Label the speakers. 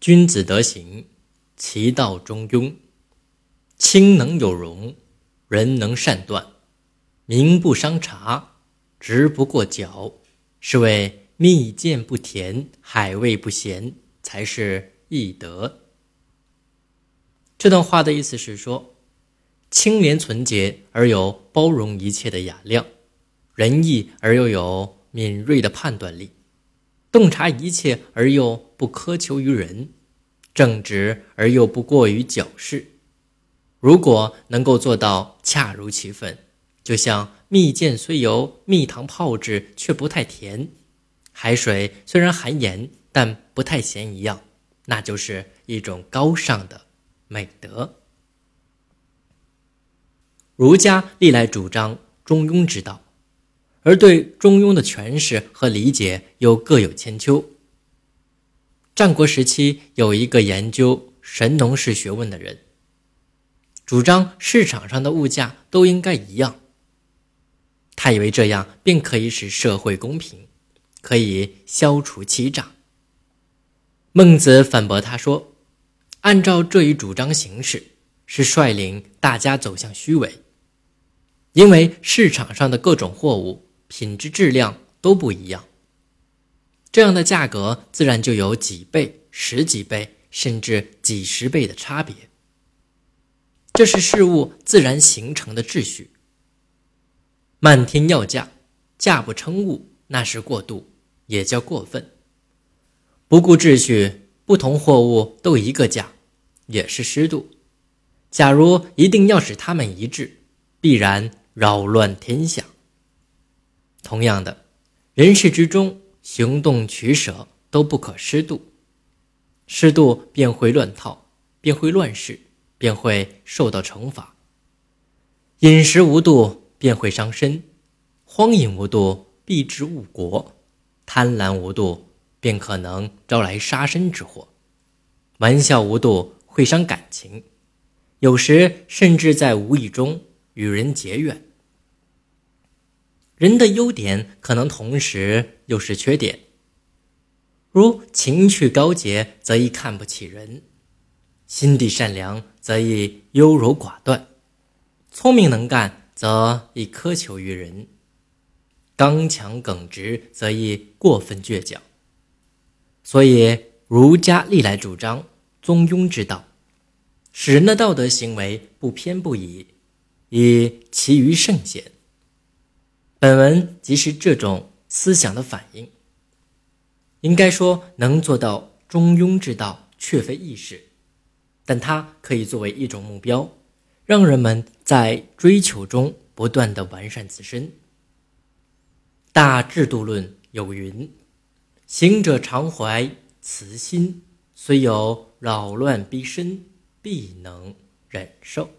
Speaker 1: 君子德行，其道中庸。清能有容，人能善断，名不伤茶，直不过脚，是谓蜜饯不甜，海味不咸，才是易德。这段话的意思是说，清廉纯洁而有包容一切的雅量，仁义而又有敏锐的判断力，洞察一切而又不苛求于人，正直而又不过于矫饰。如果能够做到恰如其分，就像蜜饯虽由蜜糖泡制却不太甜，海水虽然含盐但不太咸一样，那就是一种高尚的美德。儒家历来主张中庸之道，而对中庸的诠释和理解又各有千秋。战国时期有一个研究神农氏学问的人。主张市场上的物价都应该一样。他以为这样便可以使社会公平，可以消除欺诈。孟子反驳他说：“按照这一主张行事，是率领大家走向虚伪，因为市场上的各种货物品质质量都不一样，这样的价格自然就有几倍、十几倍，甚至几十倍的差别。”这是事物自然形成的秩序。漫天要价，价不称物，那是过度，也叫过分。不顾秩序，不同货物都一个价，也是失度。假如一定要使它们一致，必然扰乱天下。同样的，人世之中，行动取舍都不可失度，失度便会乱套，便会乱世。便会受到惩罚。饮食无度便会伤身，荒淫无度必致误国，贪婪无度便可能招来杀身之祸，玩笑无度会伤感情，有时甚至在无意中与人结怨。人的优点可能同时又是缺点，如情趣高洁，则易看不起人。心地善良则易优柔寡断，聪明能干则易苛求于人，刚强耿直则易过分倔强。所以儒家历来主张中庸之道，使人的道德行为不偏不倚，以其余圣贤。本文即是这种思想的反应。应该说，能做到中庸之道，却非易事。但它可以作为一种目标，让人们在追求中不断的完善自身。大制度论有云：“行者常怀慈心，虽有扰乱逼身，必能忍受。”